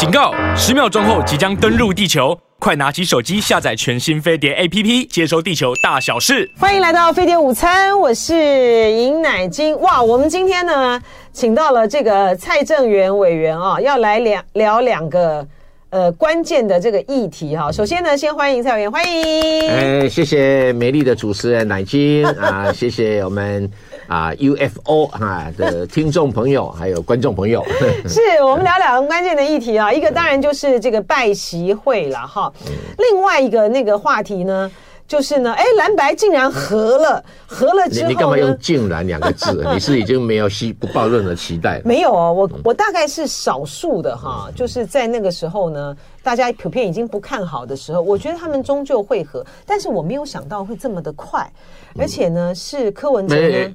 警告！十秒钟后即将登陆地球，快拿起手机下载全新飞碟 APP，接收地球大小事。欢迎来到飞碟午餐，我是尹乃金。哇，我们今天呢，请到了这个蔡正元委员啊，要来两聊两个。呃，关键的这个议题哈，首先呢，先欢迎蔡委员，欢迎。哎，谢谢美丽的主持人乃金啊，谢谢我们啊 UFO 哈的听众朋友，还有观众朋友。是我们聊两个关键的议题啊，一个当然就是这个拜习会了哈，另外一个那个话题呢。就是呢，哎，蓝白竟然合了，合了之后你，你干嘛用“竟然”两个字？你是已经没有希不抱任何期待？没有哦，我我大概是少数的哈，就是在那个时候呢，大家普遍已经不看好的时候，我觉得他们终究会合，但是我没有想到会这么的快，而且呢，是柯文哲呢，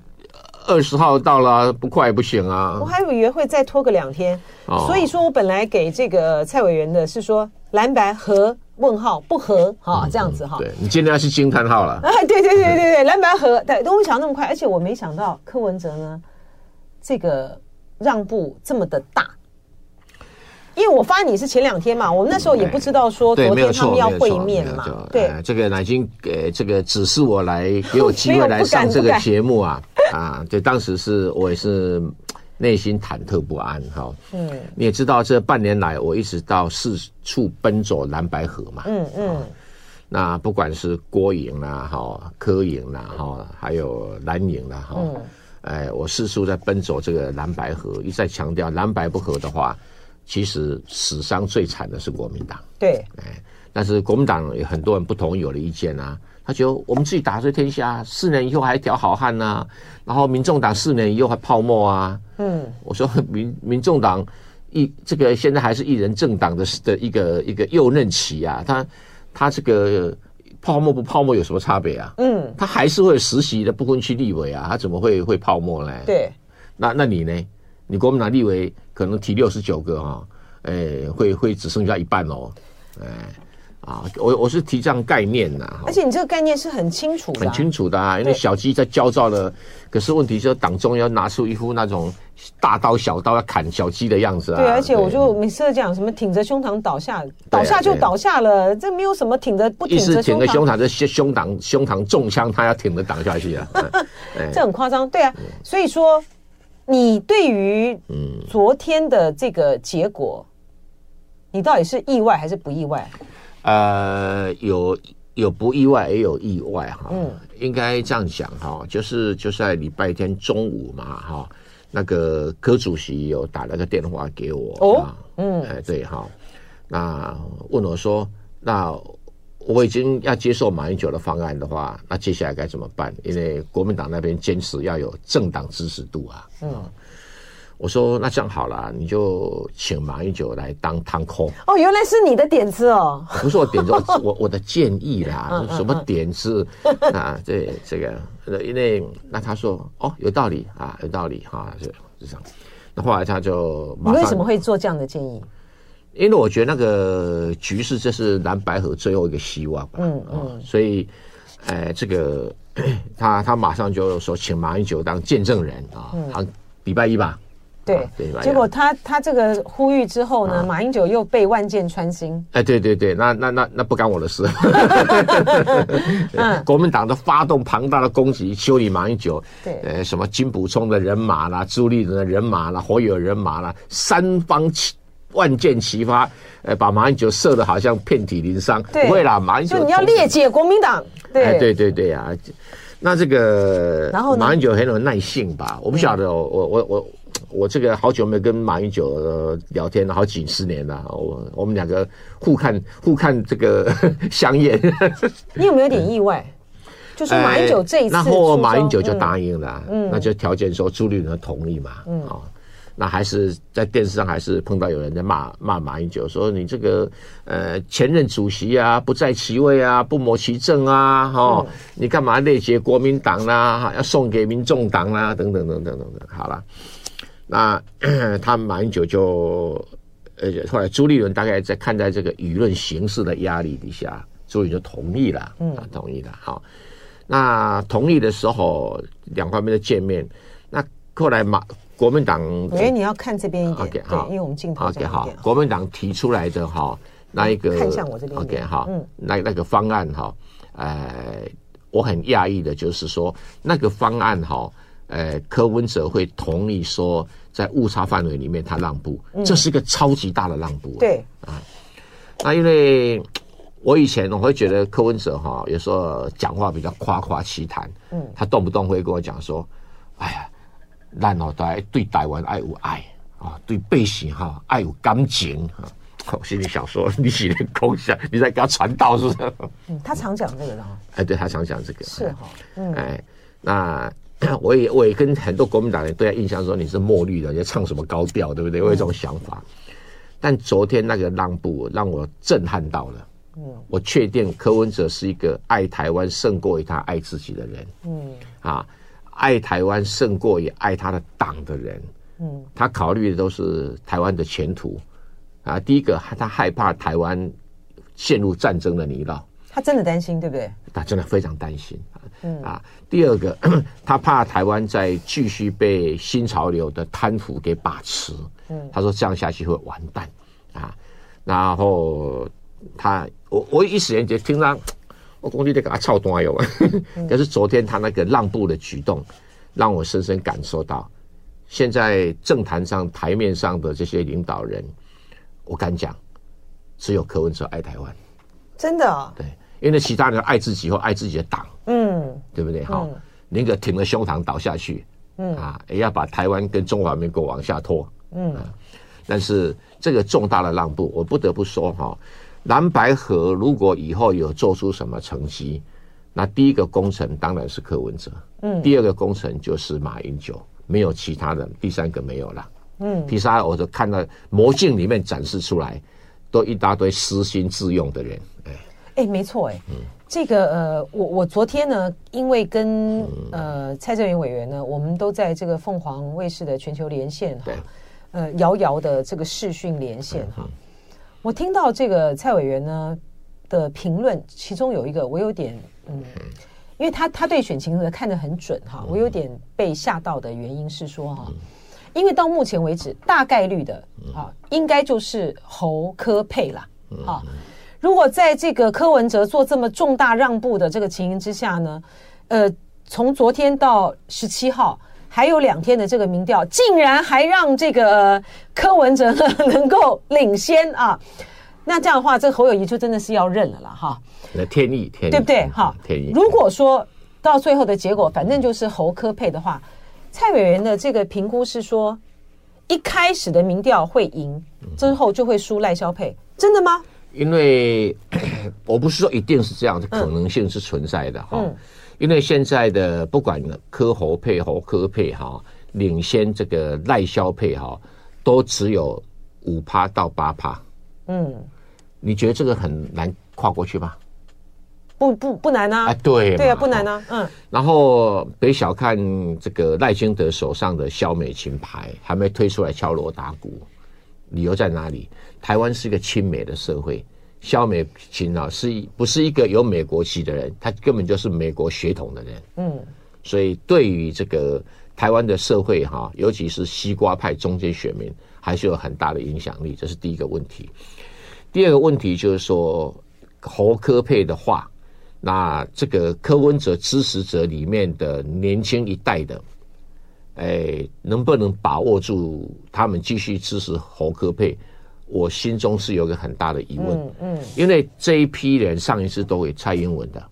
二十号到了，不快不行啊，我还以为会再拖个两天，所以说我本来给这个蔡委员的是说蓝白和。问号不合哈，这样子哈。对，你今天要是惊叹号了。哎，对对对对对，蓝白和，对，都没想那么快，而且我没想到柯文哲呢，这个让步这么的大。因为我发你是前两天嘛，我们那时候也不知道说昨天他们要会面嘛。对，这个乃金给这个指示我来，给我机会来上这个 节目啊 啊！对，当时是我也是。内心忐忑不安，哈，嗯，你也知道，这半年来我一直到四处奔走蓝白河嘛，嗯嗯，那不管是郭营啦，哈，柯营啦，哈，还有蓝营啦，哈，哎，我四处在奔走这个蓝白河，一再强调蓝白不合的话，其实死伤最惨的是国民党，对，哎，但是国民党有很多人不同意我的意见啊。他觉得我们自己打碎天下，四年以后还一条好汉呐、啊。然后民众党四年以后还泡沫啊。嗯，我说 民民众党一这个现在还是一人政党的的一个一个右嫩期啊。他他这个泡沫不泡沫有什么差别啊？嗯，他还是会有实习的不分区立委啊，他怎么会会泡沫呢？对，那那你呢？你国民党立委可能提六十九个哈、哦，哎，会会只剩下一半哦，哎。啊，我我是提这样概念呐，而且你这个概念是很清楚的，很清楚的啊，因为小鸡在焦躁的，可是问题就是党中央拿出一副那种大刀小刀要砍小鸡的样子啊。对，而且我就每次讲什么挺着胸膛倒下，倒下就倒下了，这没有什么挺着不挺着挺着胸膛，这胸膛胸膛中枪，他要挺着挡下去啊，这很夸张。对啊，所以说你对于嗯。昨天的这个结果，你到底是意外还是不意外？呃，有有不意外，也有意外哈。嗯，应该这样讲哈，就是就是在礼拜天中午嘛哈，那个柯主席有打了个电话给我哦，嗯，哎对哈，那问我说，那我已经要接受马英九的方案的话，那接下来该怎么办？因为国民党那边坚持要有政党支持度啊，嗯。我说那这样好了，你就请马英九来当汤空。哦，原来是你的点子哦，不是我点子，我我的建议啦。什么点子啊？这这个，因为那他说哦，有道理啊，有道理哈，是是这样。那后来他就你为什么会做这样的建议？因为我觉得那个局势这是蓝白河最后一个希望吧。嗯嗯，所以，哎，这个 他他马上就说请马英九当见证人啊，好，礼拜一吧。对，结果他他这个呼吁之后呢，啊、马英九又被万箭穿心。哎，对对对，那那那那不干我的事。嗯，国民党的发动庞大的攻击，修理马英九。对，呃，什么金补充的人马啦，朱立伦的人马啦，火友人马啦，三方齐万箭齐发，呃，把马英九射的好像遍体鳞伤。对不会啦，马英九。就你要裂解国民党。对、哎、对对对啊，那这个，然后马英九很有耐性吧？我不晓得，我我我。我我这个好久没有跟马英九聊天了，好几十年了。我我们两个互看互看这个 相厌。你有没有点意外？就是马英九这一次，然后马英九就答应了，嗯，那就条件说朱立伦同意嘛，嗯，哦，那还是在电视上还是碰到有人在骂骂马英九，说你这个呃前任主席啊不在其位啊不谋其政啊，哦，你干嘛内结国民党啦，要送给民众党啦，等等等等等等，好了。那 他马英九就，呃，后来朱立伦大概在看在这个舆论形势的压力底下，朱立伦就同意了，嗯，同意了。好，那同意的时候，两方面的见面，那后来马国民党，我觉得你要看这边一点好，因为我们镜头这样 OK 好，国民党提出来的哈，那一个看向我这边，OK 好，嗯，那那个方案哈，呃，我很讶异的就是说那个方案哈，呃，柯文哲会同意说在误差范围里面他让步，这是一个超级大的让步，对。啊，那因为。我以前我会觉得柯文哲哈，有时候讲话比较夸夸其谈，嗯，他动不动会跟我讲说，哎呀，烂脑袋对台湾爱有爱啊，对百姓哈爱有感情啊，我心里想说，你写的空想，你在给他传道是不是？嗯，他常讲这个的哈，哎，对他常讲这个。是哈，嗯，哎，那我也我也跟很多国民党人对他印象说你是墨绿的，你唱什么高调，对不对？我有这种想法，但昨天那个让步让我震撼到了。嗯，我确定柯文哲是一个爱台湾胜过于他爱自己的人。嗯，啊，爱台湾胜过于爱他的党的人。嗯，他考虑的都是台湾的前途。啊，第一个，他害怕台湾陷入战争的泥淖。他真的担心，对不对？他真的非常担心。嗯啊，第二个，他怕台湾再继续被新潮流的贪腐给把持。嗯，他说这样下去会完蛋。啊，然后。他，我我一时间就听他，我估计得给他操多有。可是昨天他那个让步的举动，让我深深感受到，现在政坛上台面上的这些领导人，我敢讲，只有柯文哲爱台湾，真的、哦。对，因为其他人爱自己或爱自己的党，嗯，对不对？好，宁可挺着胸膛倒下去，嗯。啊，也要把台湾跟中华民国往下拖，嗯。但是这个重大的让步，我不得不说哈。蓝白河如果以后有做出什么成绩，那第一个工程当然是柯文哲，嗯，第二个工程就是马英九，没有其他的，第三个没有了，嗯，其他我就看到魔镜里面展示出来，都一大堆私心自用的人，哎，哎，没错，哎，嗯，这个呃，我我昨天呢，因为跟呃蔡正元委员呢，我们都在这个凤凰卫视的全球连线哈，呃，遥遥的这个视讯连线哈。我听到这个蔡委员呢的评论，其中有一个我有点嗯，因为他他对选情呢看得很准哈，我有点被吓到的原因是说哈，因为到目前为止大概率的啊，应该就是侯科配啦啊。如果在这个柯文哲做这么重大让步的这个情形之下呢，呃，从昨天到十七号。还有两天的这个民调，竟然还让这个柯文哲呢能够领先啊！那这样的话，这侯友谊就真的是要认了了哈。那天意，天意，对不对？哈，天意。如果说到最后的结果，反正就是侯科配的话，蔡委员的这个评估是说，一开始的民调会赢，之后就会输赖萧配，真的吗？因为我不是说一定是这样的，可能性是存在的哈。嗯因为现在的不管科侯配侯科配哈，领先这个赖萧配哈，都只有五趴到八趴。嗯，你觉得这个很难跨过去吗？不不不难啊！哎，对对啊，不难啊。嗯。然后别小看这个赖清德手上的萧美琴牌还没推出来敲锣打鼓，理由在哪里？台湾是一个亲美的社会。萧美琴啊，是不是一个有美国籍的人？他根本就是美国血统的人。嗯，所以对于这个台湾的社会哈，尤其是西瓜派中间选民，还是有很大的影响力。这是第一个问题。第二个问题就是说，侯科佩的话，那这个柯文哲支持者里面的年轻一代的，哎，能不能把握住他们继续支持侯科佩？我心中是有个很大的疑问，嗯，嗯，因为这一批人上一次都给蔡英文的，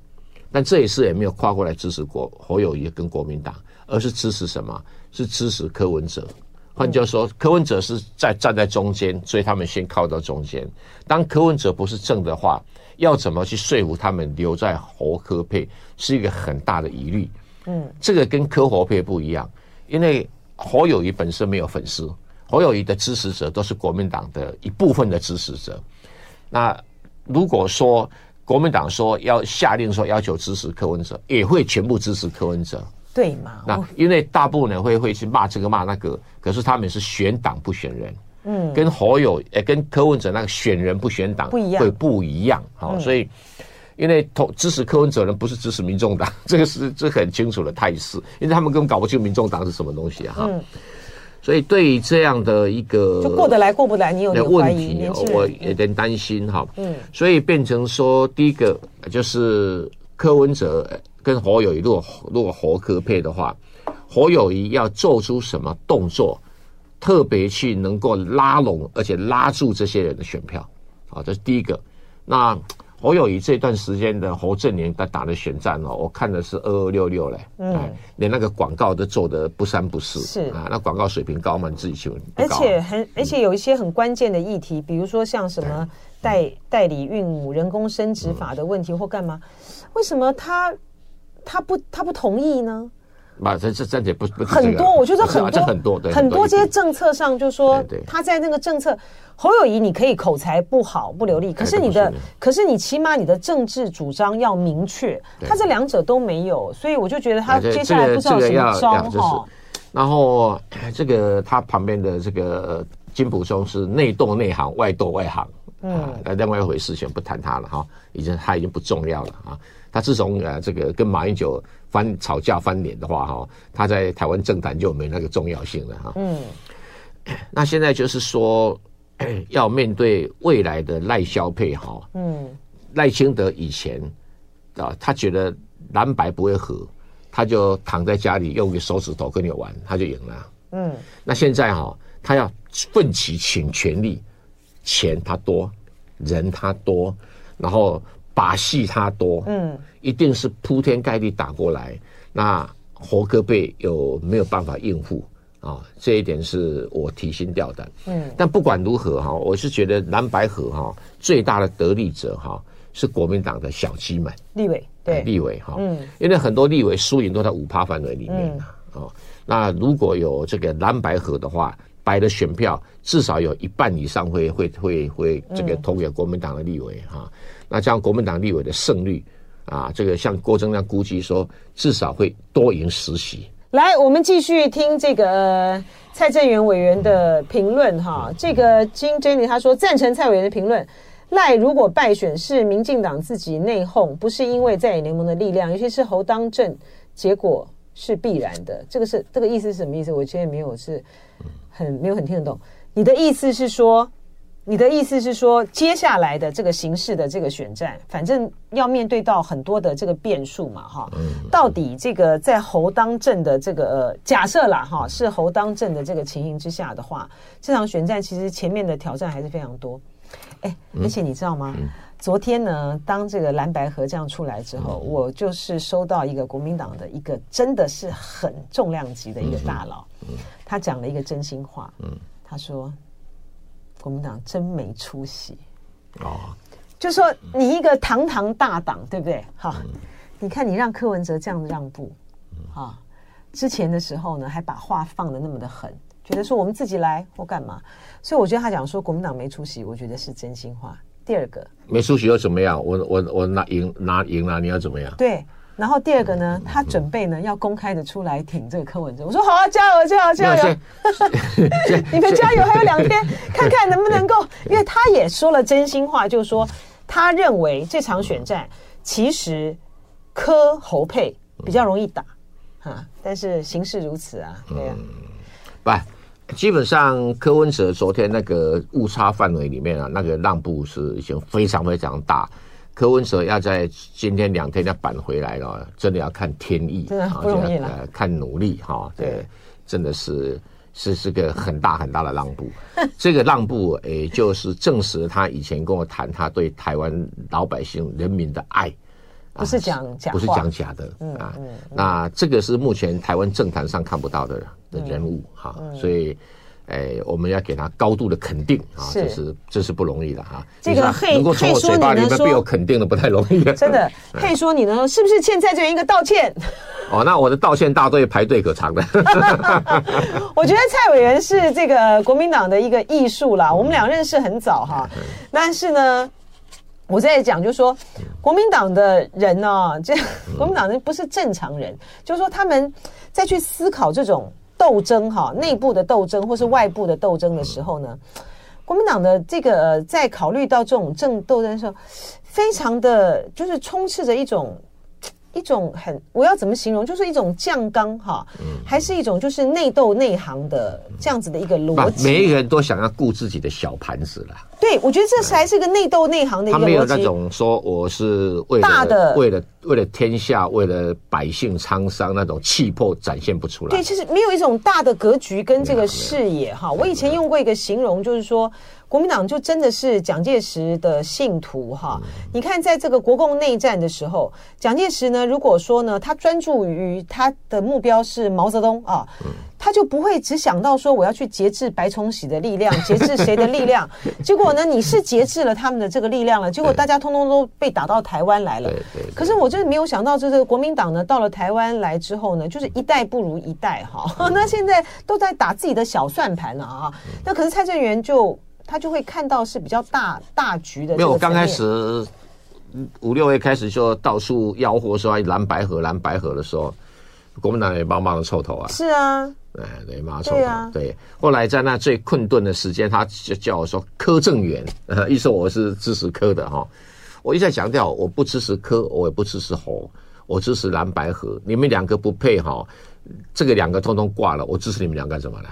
但这一次也没有跨过来支持国侯友谊跟国民党，而是支持什么？是支持柯文哲。换句话说，柯文哲是在站在中间，所以他们先靠到中间。当柯文哲不是正的话，要怎么去说服他们留在侯科佩，是一个很大的疑虑。嗯，这个跟柯侯配不一样，因为侯友谊本身没有粉丝。侯友谊的支持者都是国民党的一部分的支持者。那如果说国民党说要下令说要求支持柯文哲，也会全部支持柯文哲，对吗？那因为大部分人会会去骂这个骂那个，可是他们是选党不选人，嗯，跟侯友诶跟柯文哲那个选人不选党不一样，会不一样。好，所以因为投支持柯文哲人不是支持民众党，这个是这很清楚的态势，因为他们根本搞不清民众党是什么东西啊。所以对于这样的一个就过得来过不来，你有点怀疑，问题，我有点担心哈。嗯，所以变成说，第一个就是柯文哲跟侯友谊，如果如果侯柯配的话，侯友谊要做出什么动作，特别去能够拉拢而且拉住这些人的选票，啊，这是第一个。那。侯友谊这段时间的侯正年在打的选战哦，我看的是二二六六嘞，嗯，连那个广告都做的不三不四，是啊，那广告水平高吗？你自己去问。而且很，而且有一些很关键的议题，比如说像什么代代理孕母、人工生殖法的问题或干嘛，为什么他他不他不同意呢？啊，这这暂且不不很多，我觉得很多很多很多这些政策上，就说他在那个政策，侯友谊你可以口才不好不流利，可是你的可是你起码你的政治主张要明确，他这两者都没有，所以我就觉得他接下来不知道什么招哈。然后这个他旁边的这个金普松是内斗内行，外斗外行，嗯，那另外一回事，先不谈他了哈，已经他已经不重要了啊。他自从呃这个跟马英九翻吵架翻脸的话哈，他在台湾政坛就没那个重要性了哈。嗯，那现在就是说 要面对未来的赖萧配哈。嗯，赖清德以前啊，他觉得蓝白不会合，他就躺在家里用个手指头跟你玩，他就赢了。嗯，那现在哈，他要奋起请全力，钱他多，人他多，然后。把戏他多，嗯，一定是铺天盖地打过来。那侯柯配有没有办法应付啊？这一点是我提心吊胆。嗯，但不管如何哈，我是觉得蓝白河哈最大的得利者哈是国民党的小鸡们，立委对立委哈，嗯，因为很多立委输赢都在五趴范围里面啊。哦，那如果有这个蓝白河的话，白的选票至少有一半以上会会会会这个投给国民党的立委哈。那这样国民党立委的胜率啊，这个像郭正亮估计说，至少会多赢十席。来，我们继续听这个蔡正元委员的评论哈。这个金 Jenny 他说赞成蔡委员的评论，赖如果败选是民进党自己内讧，不是因为在野联盟的力量，尤其是侯当政，结果是必然的。这个是这个意思是什么意思？我现在没有是很没有很听得懂。你的意思是说？你的意思是说，接下来的这个形式的这个选战，反正要面对到很多的这个变数嘛，哈。到底这个在侯当政的这个、呃、假设啦，哈，是侯当政的这个情形之下的话，这场选战其实前面的挑战还是非常多。哎，而且你知道吗？昨天呢，当这个蓝白合这样出来之后，我就是收到一个国民党的一个真的是很重量级的一个大佬，他讲了一个真心话，他说。国民党真没出息哦！就说你一个堂堂大党，对不对？哈，你看你让柯文哲这样让步，哈，之前的时候呢，还把话放得那么的狠，觉得说我们自己来或干嘛，所以我觉得他讲说国民党没出息，我觉得是真心话。第二个，没出息又怎么样？我我我拿赢拿赢了，你要怎么样？对。然后第二个呢，他准备呢要公开的出来挺这个柯文哲。我说好啊，加油加油加油！你们加油，还有两天，看看能不能够。因为他也说了真心话，就是说他认为这场选战其实柯侯配比较容易打啊，但是形势如此啊，对啊。不，基本上柯文哲昨天那个误差范围里面啊，那个让步是已经非常非常大。柯文哲要在今天两天要扳回来了，真的要看天意，真的不容易了。呃，看努力哈，对，真的是是是个很大很大的让步。这个让步，诶，就是证实他以前跟我谈他对台湾老百姓人民的爱，不是讲假，不是讲假的啊。那这个是目前台湾政坛上看不到的的人物哈，所以。哎，我们要给他高度的肯定啊！这是这是不容易的哈。这个嘿，能够从我嘴巴里面被我肯定的不太容易。真的，嘿说你呢，是不是欠蔡正元一个道歉？哦，那我的道歉大队排队可长了。我觉得蔡委员是这个国民党的一个艺术啦。我们俩认识很早哈，但是呢，我在讲就是说，国民党的人呢，这国民党人不是正常人，就是说他们在去思考这种。斗争哈，内部的斗争或是外部的斗争的时候呢，国民党的这个在考虑到这种政斗争的时候，非常的就是充斥着一种一种很，我要怎么形容？就是一种酱缸哈，还是一种就是内斗内行的这样子的一个逻辑。每一个人都想要顾自己的小盘子啦。对，我觉得这才是个内斗内行的一个逻辑。他没有那种说我是为了大的，为了为了天下，为了百姓沧桑那种气魄展现不出来。对，其实没有一种大的格局跟这个视野哈。我以前用过一个形容，就是说。国民党就真的是蒋介石的信徒哈，你看在这个国共内战的时候，蒋介石呢，如果说呢，他专注于他的目标是毛泽东啊，他就不会只想到说我要去节制白崇禧的力量，节制谁的力量，结果呢，你是节制了他们的这个力量了，结果大家通通都被打到台湾来了。可是我就是没有想到，这个国民党呢，到了台湾来之后呢，就是一代不如一代哈，那现在都在打自己的小算盘了啊，那可是蔡正元就。他就会看到是比较大大局的。没有，刚开始五六月开始就到处吆喝说蓝白河蓝白河的时候，国民党也帮忙的臭头啊。是啊，哎，对，帮忙臭头。对啊，对。后来在那最困顿的时间，他就叫我说柯正元，意思我是支持柯的哈。我一再强调，我不支持柯，我也不支持侯，我支持蓝白河。你们两个不配哈，这个两个通通挂了，我支持你们两个干什么呢？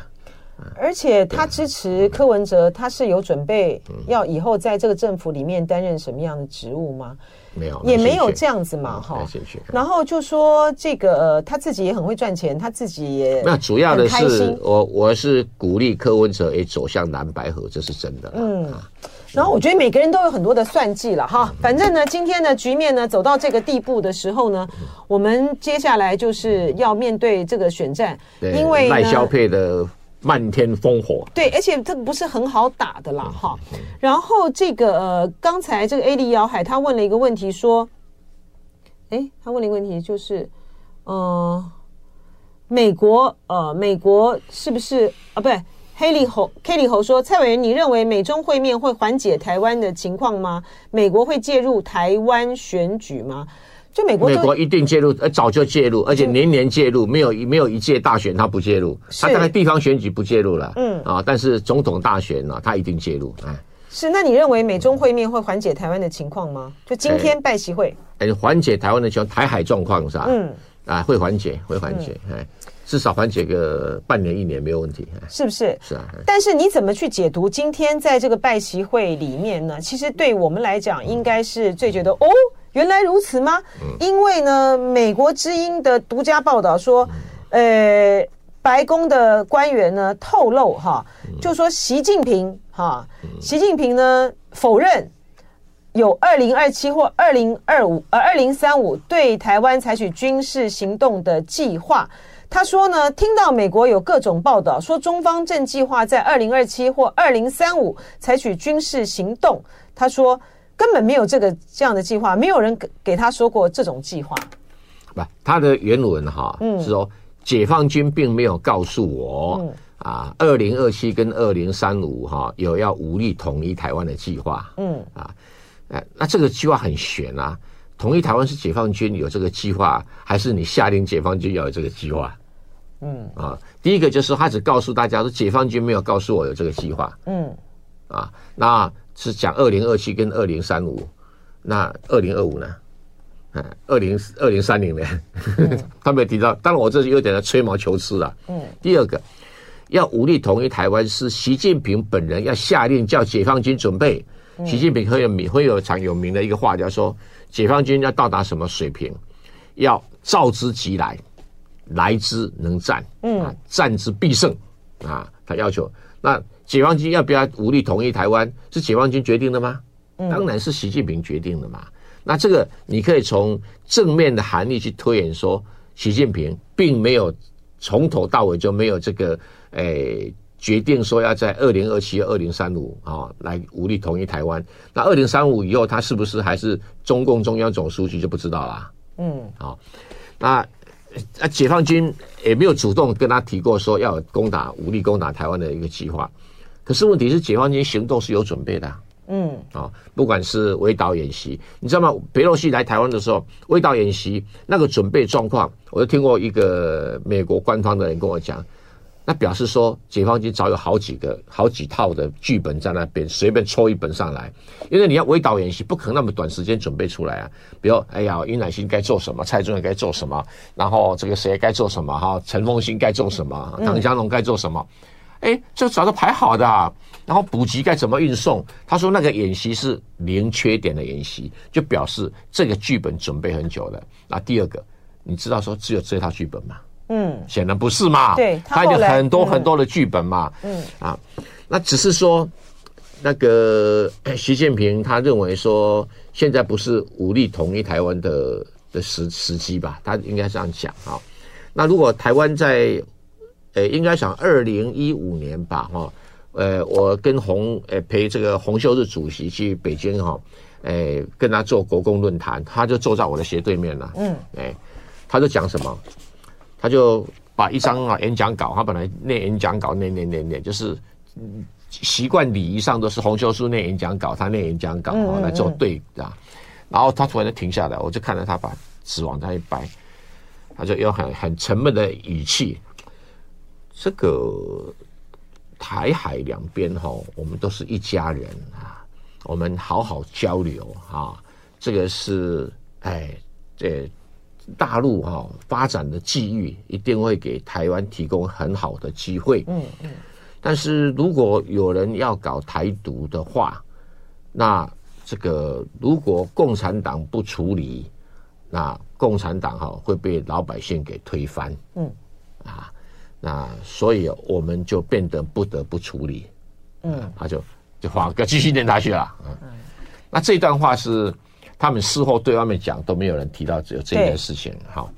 而且他支持柯文哲，他是有准备要以后在这个政府里面担任什么样的职务吗？没有，也没有这样子嘛，哈。然后就说这个他自己也很会赚钱，他自己也那主要的是我我是鼓励柯文哲也走向蓝白河，这是真的。嗯，然后我觉得每个人都有很多的算计了哈。反正呢，今天的局面呢走到这个地步的时候呢，我们接下来就是要面对这个选战，因为赖萧配的。漫天烽火，对，而且这个不是很好打的啦，哈。然后这个呃，刚才这个 A D 姚海他问了一个问题，说，哎，他问了一个问题，就是，呃，美国呃，美国是不是啊？不对，黑利侯 K 利侯说，蔡委员，你认为美中会面会缓解台湾的情况吗？美国会介入台湾选举吗？就美国，美国一定介入，呃，早就介入，而且年年介入，没有没有一届大选他不介入，他大概地方选举不介入了，嗯啊，但是总统大选呢，他一定介入，哎，是。那你认为美中会面会缓解台湾的情况吗？就今天拜习会，哎，缓解台湾的情况，台海状况是吧？嗯啊，会缓解，会缓解，哎，至少缓解个半年一年没有问题，是不是？是啊。但是你怎么去解读今天在这个拜习会里面呢？其实对我们来讲，应该是最觉得哦。原来如此吗？因为呢，美国之音的独家报道说，呃，白宫的官员呢透露哈，就说习近平哈，习近平呢否认有二零二七或二零二五呃二零三五对台湾采取军事行动的计划。他说呢，听到美国有各种报道说中方正计划在二零二七或二零三五采取军事行动，他说。根本没有这个这样的计划，没有人给给他说过这种计划。不，他的原文哈，嗯，是说解放军并没有告诉我，嗯、啊，二零二七跟二零三五哈有要武力统一台湾的计划，嗯啊，哎，那这个计划很悬啊，统一台湾是解放军有这个计划，还是你下令解放军要有这个计划？嗯啊，第一个就是他只告诉大家说解放军没有告诉我有这个计划，嗯啊，那。是讲二零二七跟二零三五，那二零二五呢？嗯，二零二零三零呢？嗯、他没有提到。当然，我这是有点在吹毛求疵了。嗯。第二个，要武力统一台湾，是习近平本人要下令叫解放军准备。嗯、习近平很有名，会有常有名的一个话，叫说解放军要到达什么水平，要召之即来，来之能战，嗯，战之必胜啊，他要求那。解放军要不要武力统一台湾？是解放军决定的吗？当然是习近平决定的嘛。那这个你可以从正面的含义去推演，说习近平并没有从头到尾就没有这个诶决定说要在二零二七、二零三五啊来武力统一台湾。那二零三五以后，他是不是还是中共中央总书记就不知道啦。嗯，好，那那解放军也没有主动跟他提过说要攻打武力攻打台湾的一个计划。可是问题是，解放军行动是有准备的，嗯，啊，不管是围岛演习，你知道吗？裴洛西来台湾的时候，围岛演习那个准备状况，我就听过一个美国官方的人跟我讲，那表示说解放军早有好几个、好几套的剧本在那边，随便抽一本上来。因为你要围岛演习，不可能那么短时间准备出来啊。比如，哎呀，尹乃馨该做什么，蔡中元该做什么，然后这个谁该做什么，哈，陈凤新该做什么，唐湘龙该做什么，哎、嗯，这早都排好的。啊。然后补给该怎么运送？他说那个演习是零缺点的演习，就表示这个剧本准备很久了。那第二个，你知道说只有这套剧本吗？嗯，显然不是嘛。对，他有很多很多的剧本嘛。嗯啊，那只是说那个 习近平他认为说现在不是武力统一台湾的的时时机吧？他应该这样讲啊。那如果台湾在呃，应该想二零一五年吧，哈，呃，我跟洪呃陪这个洪秀日主席去北京哈，诶，跟他做国共论坛，他就坐在我的斜对面了。嗯，哎，他就讲什么？他就把一张啊演讲稿，他本来念演讲稿，念念念念，就是习惯礼仪上都是洪秀柱念演讲稿，他念演讲稿啊来做对啊。然后他突然就停下来，我就看到他把纸往那一摆，他就用很很沉闷的语气，这个台海两边哈，我们都是一家人啊，我们好好交流啊，这个是哎这。大陆哈发展的机遇一定会给台湾提供很好的机会。嗯嗯。但是如果有人要搞台独的话，那这个如果共产党不处理，那共产党哈会被老百姓给推翻。嗯。啊，那所以我们就变得不得不处理。嗯。他就就话要继续念下去了。嗯。那这段话是。他们事后对外面讲都没有人提到只有这件事情，好，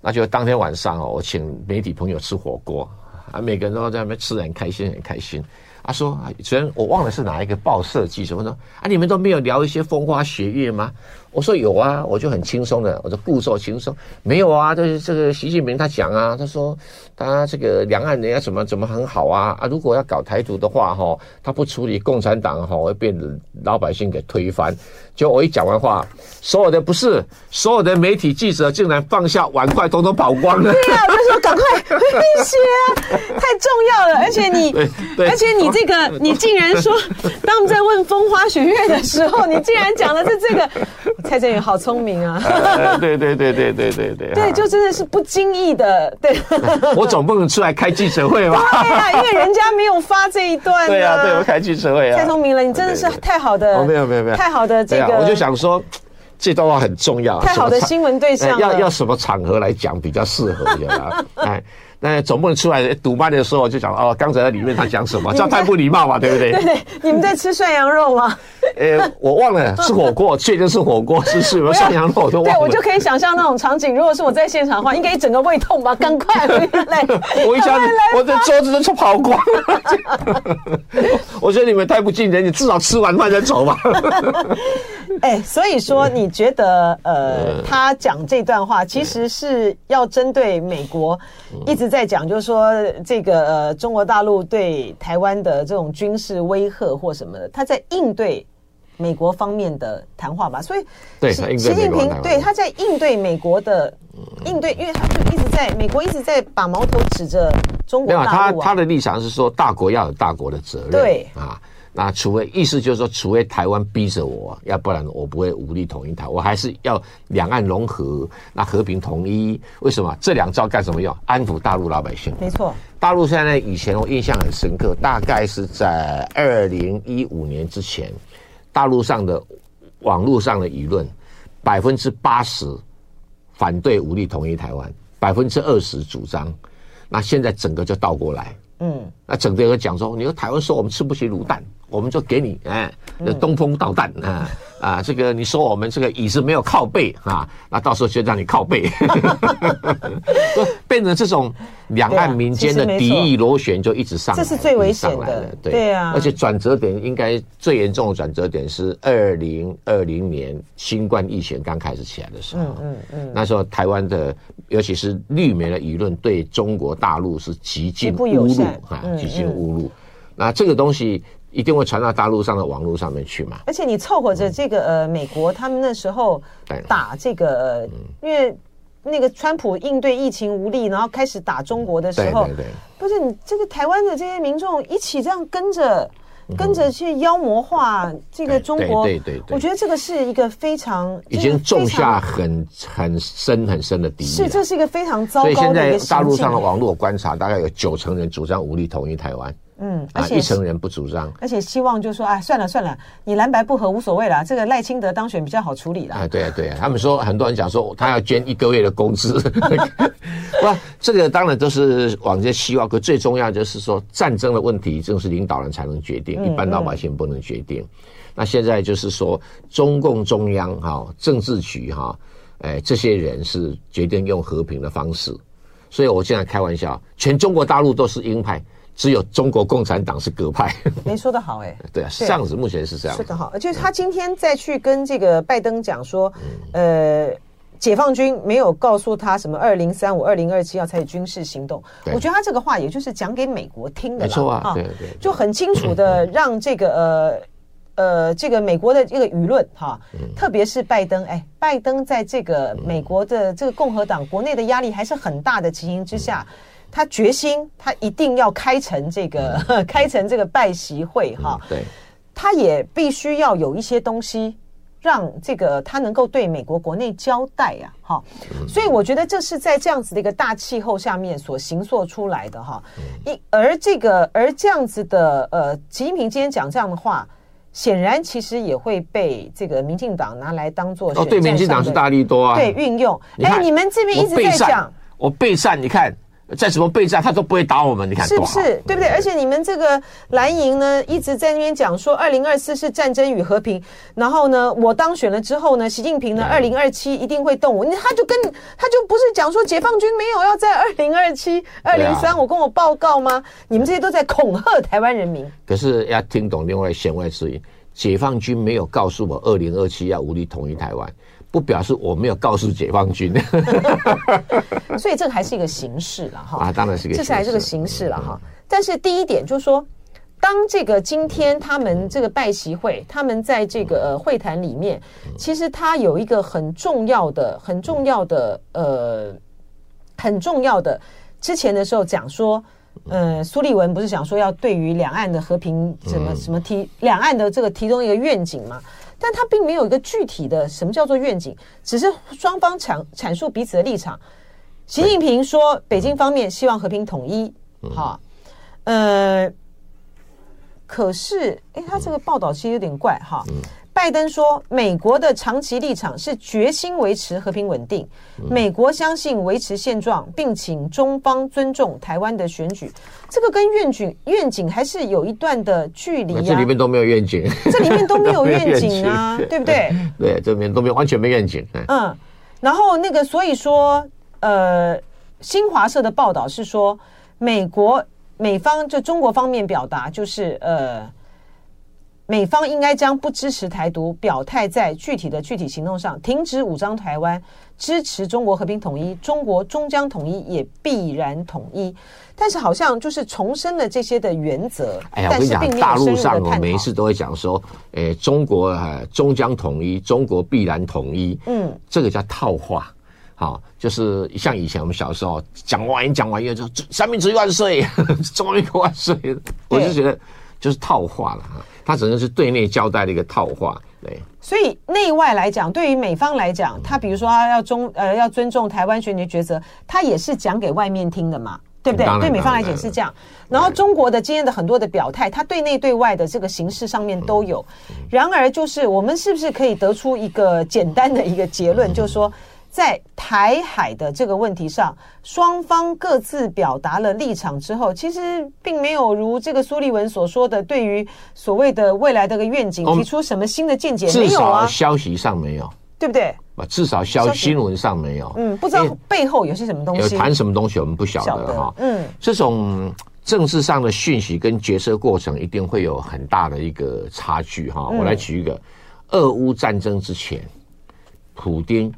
那就当天晚上哦，我请媒体朋友吃火锅，啊，每个人都在那边吃得很开心，很开心。他说：“虽然我忘了是哪一个报社记者，我说啊，你们都没有聊一些风花雪月吗？”我说：“有啊，我就很轻松的，我就故作轻松。没有啊，就是这个习近平他讲啊，他说他这个两岸人家怎么怎么很好啊啊，如果要搞台独的话哈，他不处理共产党哈，会被老百姓给推翻。就我一讲完话，所有的不是所有的媒体记者竟然放下碗筷，统统跑光了。对啊，我就说赶快 回写啊，太重要了，而且你，而且你。”这个 你竟然说，当我们在问风花雪月的时候，你竟然讲的是这个，蔡振宇好聪明啊！对对对对对对对，对，就真的是不经意的，对。我总不能出来开记者会吧？对啊，因为人家没有发这一段。对啊，对我开记者会啊！太聪明了，你真的是太好的，没有没有没有，太好的这个，我就想说这段话很重要，太好的新闻对象，要要什么场合来讲比较适合？哎。那总不能出来堵麦的时候就讲哦，刚才在里面他讲什么，这样太不礼貌嘛，对不对？对对，你们在吃涮羊肉吗？呃，我忘了吃火锅，确定是火锅，是是什么涮羊肉我都忘了。对，我就可以想象那种场景，如果是我在现场的话，应该一整个胃痛吧？赶快回来！我一下子，我的桌子都跑光了。我觉得你们太不近人，你至少吃完饭再走吧。哎，所以说你觉得呃，他讲这段话其实是要针对美国一直。在讲，就是说这个呃，中国大陆对台湾的这种军事威吓或什么的，他在应对美国方面的谈话吧。所以，对，习近平对他在应对美国的应对，因为他就一直在美国一直在把矛头指着中国大陆啊。他他的立场是说，大国要有大国的责任，对啊。那除非意思就是说，除非台湾逼着我，要不然我不会武力统一台，我还是要两岸融合，那和平统一。为什么这两招干什么用？安抚大陆老百姓。没错，大陆现在以前我印象很深刻，大概是在二零一五年之前，大陆上的网络上的舆论，百分之八十反对武力统一台湾，百分之二十主张。那现在整个就倒过来，嗯，那整个讲说，你说台湾说我们吃不起卤蛋。我们就给你哎，东风导弹啊啊！这个你说我们这个椅子没有靠背啊，那到时候就让你靠背，变成这种两岸民间的敌意螺旋就一直上来，这是最危险的，对啊。而且转折点应该最严重的转折点是二零二零年新冠疫情刚开始起来的时候，嗯嗯，那时候台湾的尤其是绿媒的舆论对中国大陆是极尽侮辱啊，极尽侮辱。那这个东西。一定会传到大陆上的网络上面去嘛？而且你凑合着这个呃，美国他们那时候打这个，因为那个川普应对疫情无力，然后开始打中国的时候，对对对，不是你这个台湾的这些民众一起这样跟着。跟着去妖魔化这个中国，对对对，我觉得这个是一个非常已经种下很很深很深的底。是，这是一个非常糟糕的。所以现在大陆上的网络观察，大概有九成人主张武力统一台湾。嗯，而且一成人不主张，而且希望就是说，哎，算了算了，你蓝白不合无所谓了，这个赖清德当选比较好处理了。哎，对啊对啊，他们说很多人讲说他要捐一个月的工资，不，这个当然都是往这希望，可最重要就是说战争的问题，正是领导人才能决定，一般老百姓不能决定。那现在就是说中共中央哈政治局哈，哎，这些人是决定用和平的方式，所以我现在开玩笑，全中国大陆都是鹰派。只有中国共产党是鸽派，没说的好哎、欸，对啊，是这样子，目前是这样。说得好，就是他今天再去跟这个拜登讲说，呃，解放军没有告诉他什么二零三五、二零二七要采取军事行动。我觉得他这个话也就是讲给美国听的，没错啊，对对，就很清楚的让这个呃呃这个美国的这个舆论哈，特别是拜登，哎，拜登在这个美国的这个共和党国内的压力还是很大的情形之下。他决心，他一定要开成这个、嗯、开成这个拜习会哈、嗯。对，他也必须要有一些东西，让这个他能够对美国国内交代呀、啊，哈、嗯。所以我觉得这是在这样子的一个大气候下面所形塑出来的哈。一、嗯、而这个而这样子的呃，习近平今天讲这样的话，显然其实也会被这个民进党拿来当做哦，对，民进党是大力多啊，对，运用。哎，你们这边一直在讲，我备战，你看。在什么备战，他都不会打我们。你看是不是？对不对？而且你们这个蓝营呢，一直在那边讲说，二零二四是战争与和平。然后呢，我当选了之后呢，习近平呢，二零二七一定会动我。他就跟他就不是讲说，解放军没有要在二零二七、二零三我跟我报告吗？你们这些都在恐吓台湾人民。可是要听懂另外弦外之音，解放军没有告诉我二零二七要武力统一台湾。不表示我没有告诉解放军，所以这个还是一个形式了哈。啊，当然是一个，这是还是个形式了哈。但是第一点就是说，当这个今天他们这个拜习会，他们在这个呃会谈里面，其实他有一个很重要的、很重要的呃很重要的，之前的时候讲说，呃，苏立文不是讲说要对于两岸的和平什么什么提两岸的这个提供一个愿景嘛？但他并没有一个具体的什么叫做愿景，只是双方阐阐述彼此的立场。习近平说，北京方面希望和平统一，哈，呃，可是，哎，他这个报道其实有点怪，哈。拜登说，美国的长期立场是决心维持和平稳定。美国相信维持现状，并请中方尊重台湾的选举。这个跟愿景愿景还是有一段的距离啊。这里面都没有愿景，这里面都没有愿景啊，对不对？对，这里面都没有完全没愿景。嗯，然后那个，所以说，呃，新华社的报道是说，美国美方就中国方面表达就是呃。美方应该将不支持台独表态在具体的具体行动上，停止武装台湾，支持中国和平统一。中国终将统一，也必然统一。但是好像就是重申了这些的原则。哎呀，我跟你讲，大陆上我每一次都会讲说，哎，中国啊终将统一，中国必然统一。嗯，这个叫套话。好，就是像以前我们小时候讲完一讲完一就三民主义万岁，中华民国万岁。我就觉得就是套话了哈。他只能是对内交代的一个套话，对。所以内外来讲，对于美方来讲，他比如说他要中呃要尊重台湾选举抉择，他也是讲给外面听的嘛，对不对？对美方来讲是这样。然后中国的今天的很多的表态，他对内对外的这个形式上面都有。然而，就是我们是不是可以得出一个简单的一个结论，就是说。在台海的这个问题上，双方各自表达了立场之后，其实并没有如这个苏利文所说的，对于所谓的未来的个愿景提出什么新的见解，没有啊？消息上没有，对不对？至少消新闻上没有。嗯，不知道背后有些什么东西，有谈什么东西我们不晓得哈。嗯，这种政治上的讯息跟决策过程一定会有很大的一个差距哈。我来举一个，俄乌战争之前，普丁。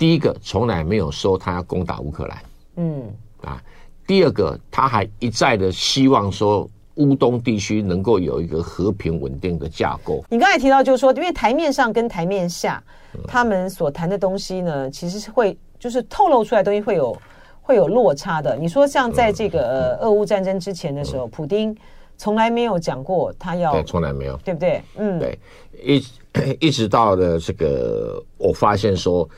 第一个从来没有说他要攻打乌克兰，嗯。啊，第二个他还一再的希望说乌东地区能够有一个和平稳定的架构。你刚才提到就是说，因为台面上跟台面下他们所谈的东西呢，其实是会就是透露出来的东西会有会有落差的。你说像在这个、呃、俄乌战争之前的时候，普丁从来没有讲过他要，对，从来没有，对不对？嗯，对，一 一直到了这个，我发现说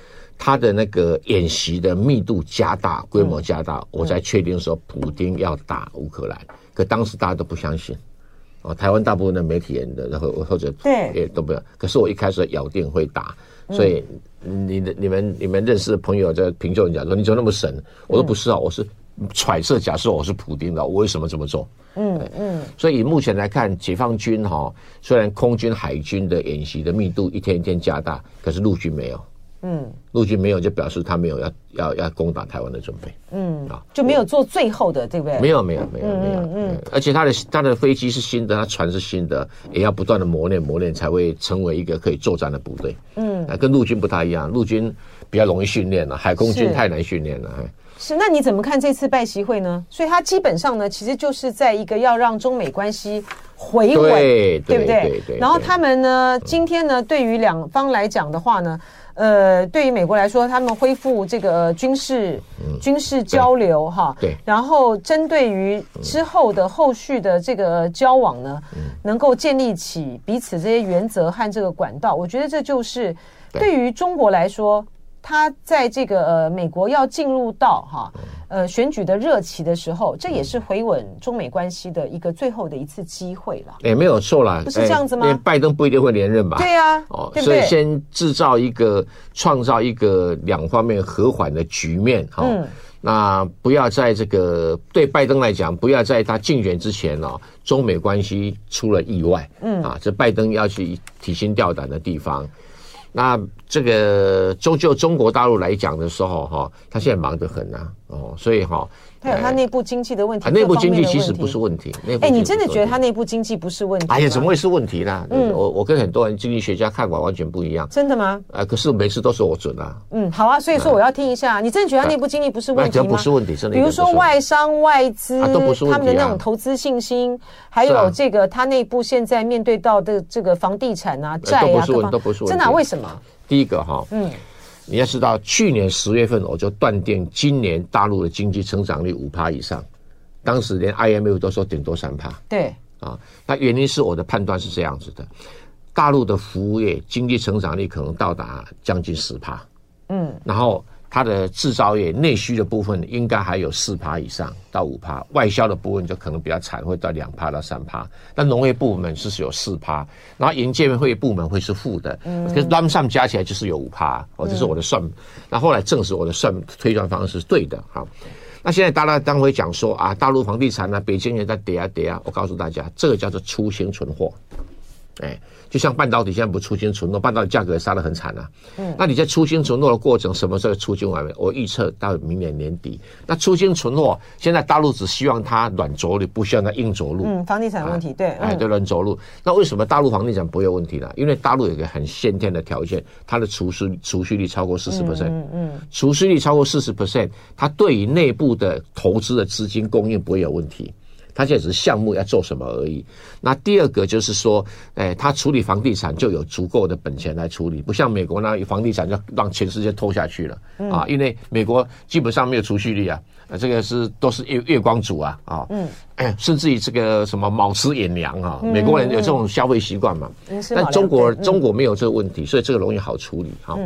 他的那个演习的密度加大，规模加大，嗯、我才确定说普京要打乌克兰。可当时大家都不相信。哦，台湾大部分的媒体人的，然后或者也都不要。可是我一开始咬定会打，所以你的你们你们认识的朋友在评论讲说，你怎么那么神？我说不是啊，我是揣测，假设我是普丁的，我为什么这么做？嗯嗯。所以以目前来看，解放军哈，虽然空军海军的演习的密度一天一天加大，可是陆军没有。嗯，陆军没有就表示他没有要要要攻打台湾的准备。嗯啊，就没有做最后的，对不对？没有没有没有没有。嗯，而且他的他的飞机是新的，他船是新的，也要不断的磨练磨练，才会成为一个可以作战的部队。嗯，跟陆军不太一样，陆军比较容易训练了，海空军太难训练了。是，那你怎么看这次拜习会呢？所以他基本上呢，其实就是在一个要让中美关系回稳，对不对？对对。然后他们呢，今天呢，对于两方来讲的话呢。呃，对于美国来说，他们恢复这个军事、嗯、军事交流哈，对，然后针对于之后的后续的这个交往呢，嗯、能够建立起彼此这些原则和这个管道，我觉得这就是对于中国来说，他在这个呃美国要进入到哈。呃，选举的热期的时候，这也是回稳中美关系的一个最后的一次机会了。哎没有错啦，不是这样子吗？连拜登不一定会连任吧？对呀，哦，所以先制造一个、创造一个两方面和缓的局面。哈，那不要在这个对拜登来讲，不要在他竞选之前哦，中美关系出了意外。嗯啊，这拜登要去提心吊胆的地方。那这个终就中国大陆来讲的时候，哈，他现在忙得很呐，哦，所以哈，他有他内部经济的问题，内部经济其实不是问题。哎，你真的觉得他内部经济不是问题？哎呀，怎么会是问题呢？嗯，我我跟很多人经济学家看法完全不一样。真的吗？啊，可是每次都是我准啊。嗯，好啊，所以说我要听一下，你真的觉得他内部经济不是问题吗？不是问题，真的。比如说外商外资，他们的那种投资信心，还有这个他内部现在面对到的这个房地产啊、债啊，都不是问题，都不是问题。真的？为什么？第一个哈，嗯，你要知道，去年十月份我就断定今年大陆的经济成长率五趴以上，当时连 IMF 都说顶多三趴。对，啊，那原因是我的判断是这样子的，大陆的服务业经济成长率可能到达将近十趴，嗯，然后。它的制造业内需的部分应该还有四趴以上到五趴，外销的部分就可能比较惨，会到两趴到三趴。那农业部门是有四趴，然后银建会部门会是负的，嗯，可是 lump sum 加起来就是有五趴。哦，这是我的算，嗯、那后来证实我的算推算方式是对的。好，那现在大家当会讲说啊，大陆房地产啊，北京也在跌啊跌啊。我告诉大家，这个叫做粗心存货，哎。就像半导体现在不出清存货，半导体价格也杀得很惨啊。嗯，那你在出清存货的过程，什么时候出清完？我预测到明年年底。那出清存货，现在大陆只希望它软着陆，不希望它硬着陆。嗯，房地产问题，对，哎，对，软着陆。那为什么大陆房地产不会有问题呢？因为大陆有一个很先天的条件，它的储蓄储蓄率超过四十 percent。嗯嗯，储蓄率超过四十 percent，它对于内部的投资的资金供应不会有问题。他现在只是项目要做什么而已。那第二个就是说，哎，他处理房地产就有足够的本钱来处理，不像美国那房地产就让全世界拖下去了啊。因为美国基本上没有储蓄率啊，这个是都是月月光族啊啊，嗯，甚至于这个什么卯吃寅粮啊，美国人有这种消费习惯嘛。但中国中国没有这个问题，所以这个容易好处理哈。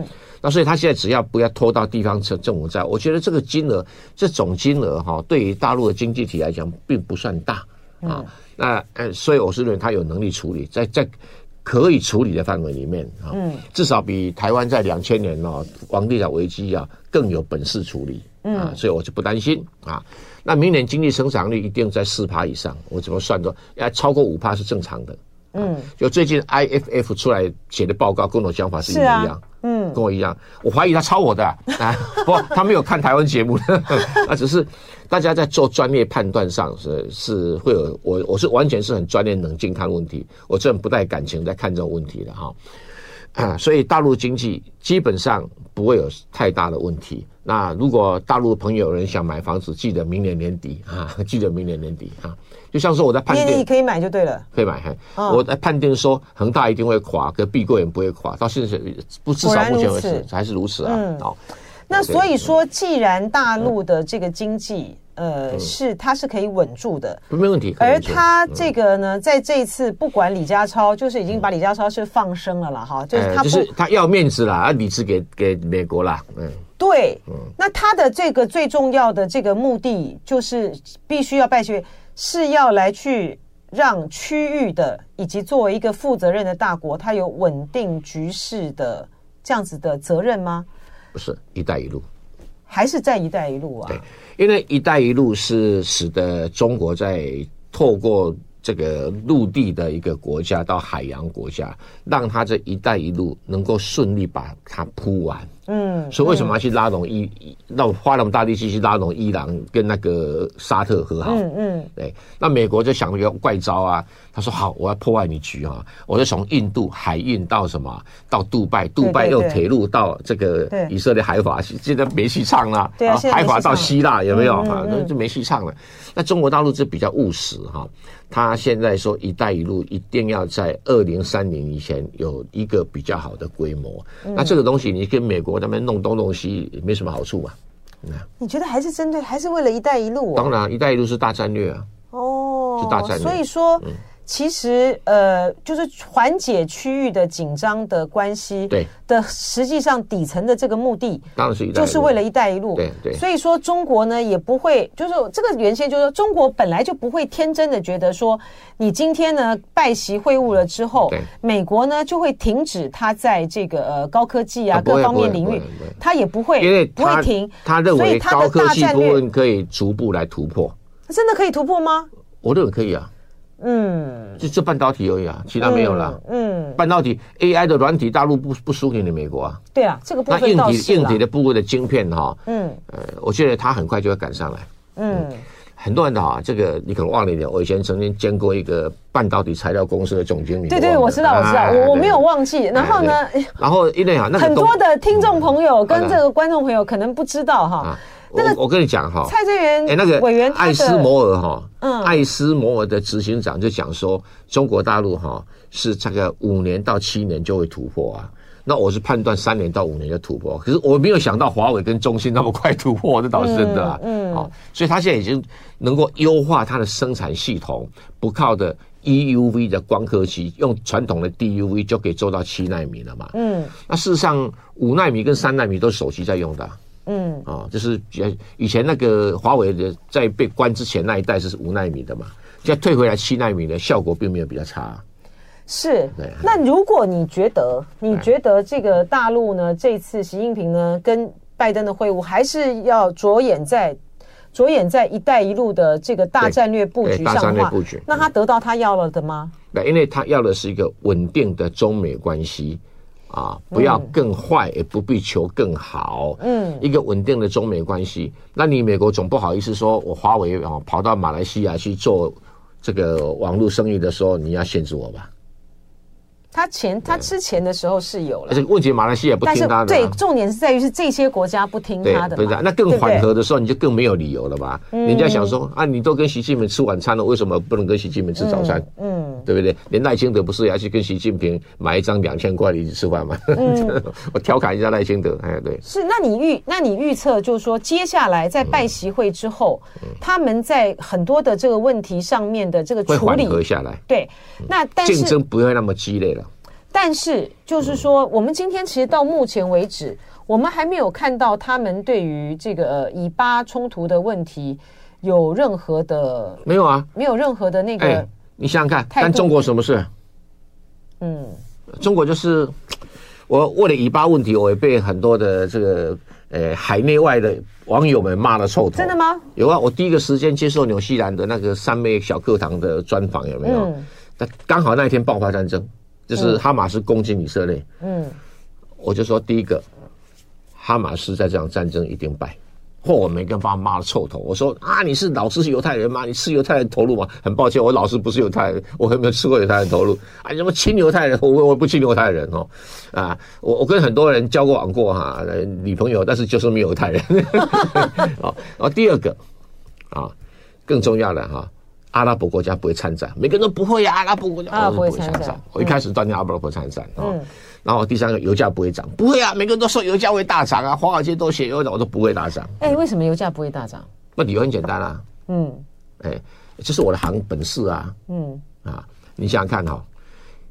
那所以他现在只要不要拖到地方政政府债，我觉得这个金额，这总金额哈，对于大陆的经济体来讲并不算大啊。那呃，所以我是认为他有能力处理，在在可以处理的范围里面啊，至少比台湾在两千年哦房地产危机啊更有本事处理啊，所以我就不担心啊。那明年经济成长率一定在四趴以上，我怎么算都要超过五趴是正常的。嗯，就最近 IFF 出来写的报告跟我想法是一模一样。嗯，跟我一样，我怀疑他抄我的啊，啊不，他没有看台湾节目，那只是大家在做专业判断上是是会有我我是完全是很专业冷静看问题，我这种不带感情在看这种问题的哈啊，所以大陆经济基本上不会有太大的问题。那如果大陆的朋友有人想买房子，记得明年年底啊，记得明年年底啊。就像说我在判定，你可以买就对了，可以买。我在判定说恒大一定会垮，可碧桂园不会垮，到现在不至少目前为止还是如此啊。好，那所以说，既然大陆的这个经济，呃，是它是可以稳住的，没问题。而它这个呢，在这一次不管李家超，就是已经把李家超是放生了啦，哈，就是他就是他要面子啦，啊，里子给给美国啦，嗯，对，那他的这个最重要的这个目的，就是必须要拜习会，是要来去让区域的以及作为一个负责任的大国，它有稳定局势的这样子的责任吗？不是“一带一路”，还是在“一带一路”啊？对，因为“一带一路”是使得中国在透过这个陆地的一个国家到海洋国家，让它这“一带一路”能够顺利把它铺完。嗯，所以为什么要去拉拢伊？那、我、花那么大力气去拉拢伊朗跟那个沙特和好？嗯嗯，对。那美国就想了一个怪招啊，他说好，我要破坏你局啊，我就从印度海运到什么，到杜拜，杜拜用铁路到这个以色列海法，现在没戏唱了。对啊，海法到希腊有没有啊？那就没戏唱了。那中国大陆就比较务实哈，他现在说“一带一路”一定要在二零三零以前有一个比较好的规模。那这个东西你跟美国。我那边弄东弄西也没什么好处嘛？你觉得还是针对，还是为了一带一路？当然，一带一路是大战略啊。哦，是大战略。所以说。嗯其实，呃，就是缓解区域的紧张的关系，对的，实际上底层的这个目的，当然是就是为了一带一路。对对。所以说，中国呢也不会，就是这个原先就是说，中国本来就不会天真的觉得说，你今天呢拜习会晤了之后，美国呢就会停止它在这个呃高科技啊各方面领域，它也不会，因为不会停。他认为高科技部分可以逐步来突破。真的可以突破吗？我认为可以啊。嗯，就这半导体而已啊，其他没有了。嗯，半导体 AI 的软体，大陆不不输给你美国啊。对啊，这个部分那硬体硬体的部位的晶片哈，嗯，呃，我觉得它很快就会赶上来。嗯，很多人的啊，这个你可能忘了一点，我以前曾经见过一个半导体材料公司的总经理。对对，我知道，我知道，我我没有忘记。然后呢，然后因为啊，那很多的听众朋友跟这个观众朋友可能不知道哈。我我跟你讲哈，蔡正元哎，那个委员艾斯摩尔哈，嗯，艾斯摩尔的执行长就讲说，中国大陆哈是这个五年到七年就会突破啊。那我是判断三年到五年就突破，可是我没有想到华为跟中兴那么快突破，这倒是真的啊。嗯，好，所以他现在已经能够优化它的生产系统，不靠的 EUV 的光刻机，用传统的 DUV 就可以做到七纳米了嘛。嗯，那事实上五纳米跟三纳米都是手机在用的。嗯，啊，就是以前那个华为的在被关之前那一代是五纳米的嘛，现在退回来七纳米的效果并没有比较差。是，那如果你觉得你觉得这个大陆呢，这次习近平呢跟拜登的会晤还是要着眼在着眼在“一带一路”的这个大战略布局上的话，大战略布局，那他得到他要了的吗？对，因为他要的是一个稳定的中美关系。啊，不要更坏，也不必求更好。嗯，一个稳定的中美关系，那你美国总不好意思说，我华为啊跑到马来西亚去做这个网络生意的时候，你要限制我吧？他前他之前的时候是有了，而且问题马来西亚不听他的，对，重点是在于是这些国家不听他的，对，那更缓和的时候，你就更没有理由了吧？人家想说啊，你都跟习近平吃晚餐了，为什么不能跟习近平吃早餐？嗯，对不对？连赖清德不是也要去跟习近平买一张两千块的一起吃饭吗？我调侃一下赖清德，哎，对，是。那你预那你预测就是说，接下来在拜习会之后，他们在很多的这个问题上面的这个处理会缓和下来，对，那但是竞争不会那么激烈了。但是，就是说，我们今天其实到目前为止，我们还没有看到他们对于这个呃以巴冲突的问题有任何的没有啊，没有任何的那个。你想想看，但中国什么事？嗯，中国就是我为了以巴问题，我也被很多的这个呃海内外的网友们骂了臭头。真的吗？有啊，我第一个时间接受纽西兰的那个三妹小课堂的专访，有没有？那刚好那一天爆发战争。就是哈马斯攻击以色列，嗯，我就说第一个，哈马斯在这场战争一定败，或我没跟爸妈的臭头。我说啊，你是老师是犹太人吗？你吃犹太人头颅吗？很抱歉，我老师不是犹太人，我还没有吃过犹太人头颅。啊，你什么亲犹太人？我我不亲犹太人哦。啊，我我跟很多人交过往过哈，女朋友，但是就是没有犹太人。哦，然后第二个，啊，更重要的哈，阿拉伯国家不会参战，每个人都不会呀、啊，阿拉伯国家啊不会参战。我一开始断定阿拉伯参战啊，然后第三个油价不会涨，不会啊，每个人都说油价会大涨啊，华尔街都写油价，我都不会大涨。哎，为什么油价不会大涨？那理由很简单啊，嗯，哎，这是我的行本事啊，嗯啊，你想想看哈、哦，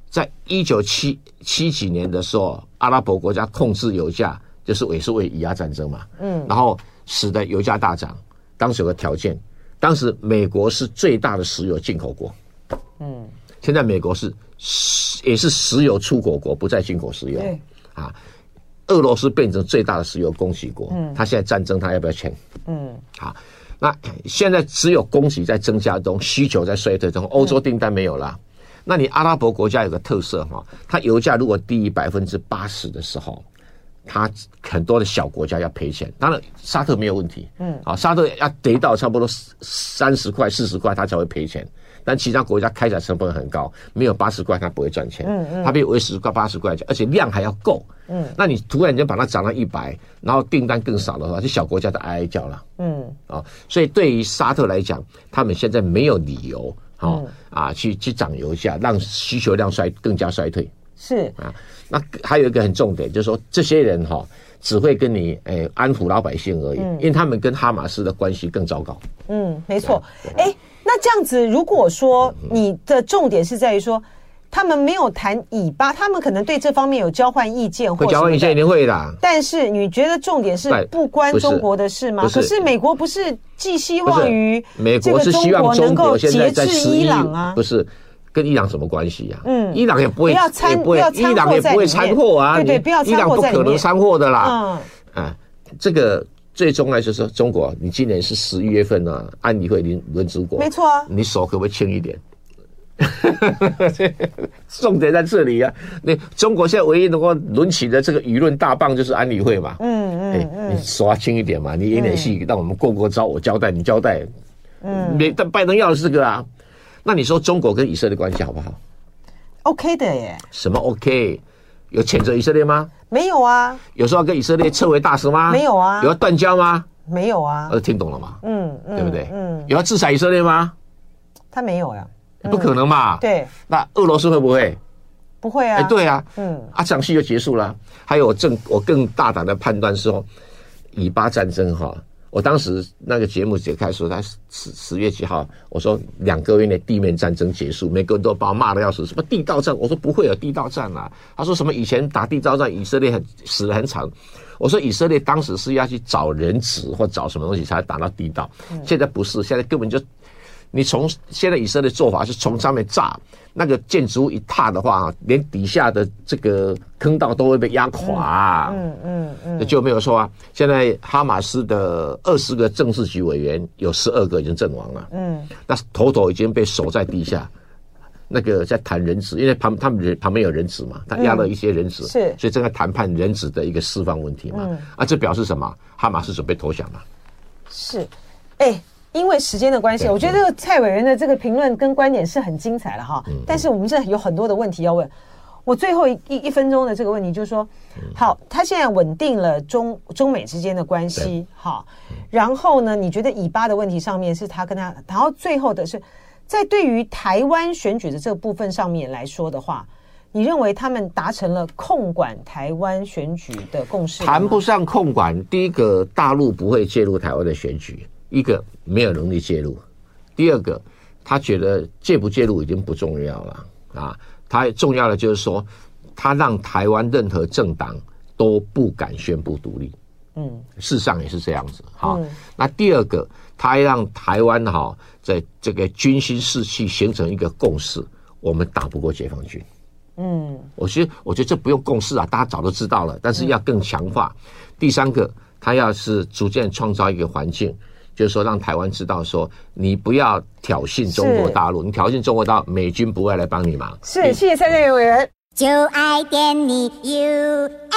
在一九七七几年的时候，阿拉伯国家控制油价，就是也是为以阿战争嘛，嗯，然后使得油价大涨。当时有个条件，当时美国是最大的石油进口国，嗯，现在美国是也是石油出口国，不再进口石油，对，啊。俄罗斯变成最大的石油供给国，嗯，他现在战争，他要不要钱？嗯，好，那现在只有供给在增加中，需求在衰退中，欧洲订单没有了。嗯、那你阿拉伯国家有个特色哈，它油价如果低于百分之八十的时候，它很多的小国家要赔钱。当然，沙特没有问题，嗯，好，沙特要跌到差不多三十块、四十块，他才会赔钱。但其他国家开采成本很高，没有八十块它不会赚钱。嗯嗯，它比如为十块、八十块钱，而且量还要够。嗯，那你突然间把它涨到一百，然后订单更少的话，这小国家就哀哀叫了。嗯，啊、哦，所以对于沙特来讲，他们现在没有理由，哦、嗯、啊，去去涨油价，让需求量衰更加衰退。是啊，那还有一个很重点，就是说这些人哈、哦，只会跟你诶、哎、安抚老百姓而已，嗯、因为他们跟哈马斯的关系更糟糕。嗯，没错。哎。那这样子，如果说你的重点是在于说，他们没有谈以巴，他们可能对这方面有交换意见，或交换意见一定会的。但是你觉得重点是不关中国的事吗？可是美国不是寄希望于美国是希望中国节制伊朗啊？不是跟伊朗什么关系呀？嗯，伊朗也不会要参，不要伊朗也不会掺和啊。对对，不要伊朗不可能掺和的啦。嗯啊，这个。最终来就是说，中国，你今年是十一月份呢、啊，安理会轮轮值国，没错啊，你手可不可以轻一点？重点在这里啊！那中国现在唯一能够抡起的这个舆论大棒就是安理会嘛。嗯嗯，哎、嗯，你手要轻一点嘛，你演点戏，让我们过过招，我交代你交代。嗯，你但拜登要的是这个啊，那你说中国跟以色列关系好不好？OK 的耶。什么 OK？有谴责以色列吗？没有啊。有说要跟以色列撤回大使吗？没有啊。有要断交吗？没有啊。呃，听懂了吗？嗯，对不对？嗯。有要制裁以色列吗？他没有呀。不可能嘛。对。那俄罗斯会不会？不会啊。哎，对啊。嗯。啊，这场戏就结束了。还有，我正我更大胆的判断说，以巴战争哈。我当时那个节目解开说，他十十月几号，我说两个月内地面战争结束，每个人都把我骂的要死，什么地道战？我说不会有地道战啊。他说什么以前打地道战，以色列很死的很惨。我说以色列当时是要去找人质或找什么东西才打到地道，现在不是，现在根本就。你从现在以色列做法是从上面炸那个建筑物一塌的话，连底下的这个坑道都会被压垮。嗯嗯嗯，那就没有说啊。现在哈马斯的二十个政治局委员有十二个已经阵亡了。嗯，那头头已经被锁在地下，那个在谈人质，因为旁他们人旁边有人质嘛，他押了一些人质，是，所以正在谈判人质的一个释放问题嘛。啊，这表示什么？哈马斯准备投降了。是，哎。因为时间的关系，我觉得这个蔡委员的这个评论跟观点是很精彩了哈。但是我们现在有很多的问题要问。我最后一一分钟的这个问题就是说，好，他现在稳定了中中美之间的关系，哈。然后呢，你觉得以巴的问题上面是他跟他，然后最后的是在对于台湾选举的这个部分上面来说的话，你认为他们达成了控管台湾选举的共识？谈不上控管，第一个大陆不会介入台湾的选举。一个没有能力介入，第二个他觉得介不介入已经不重要了。啊，他重要的就是说，他让台湾任何政党都不敢宣布独立，嗯，事实上也是这样子。好，那第二个，他让台湾哈在这个军心士气形成一个共识，我们打不过解放军，嗯，我觉得我觉得这不用共识啊，大家早都知道了，但是要更强化。第三个，他要是逐渐创造一个环境。就是说，让台湾知道，说你不要挑衅中国大陆，你挑衅中国大陆，美军不会来帮你忙。是，谢谢三线有伟。就爱点你 UFO。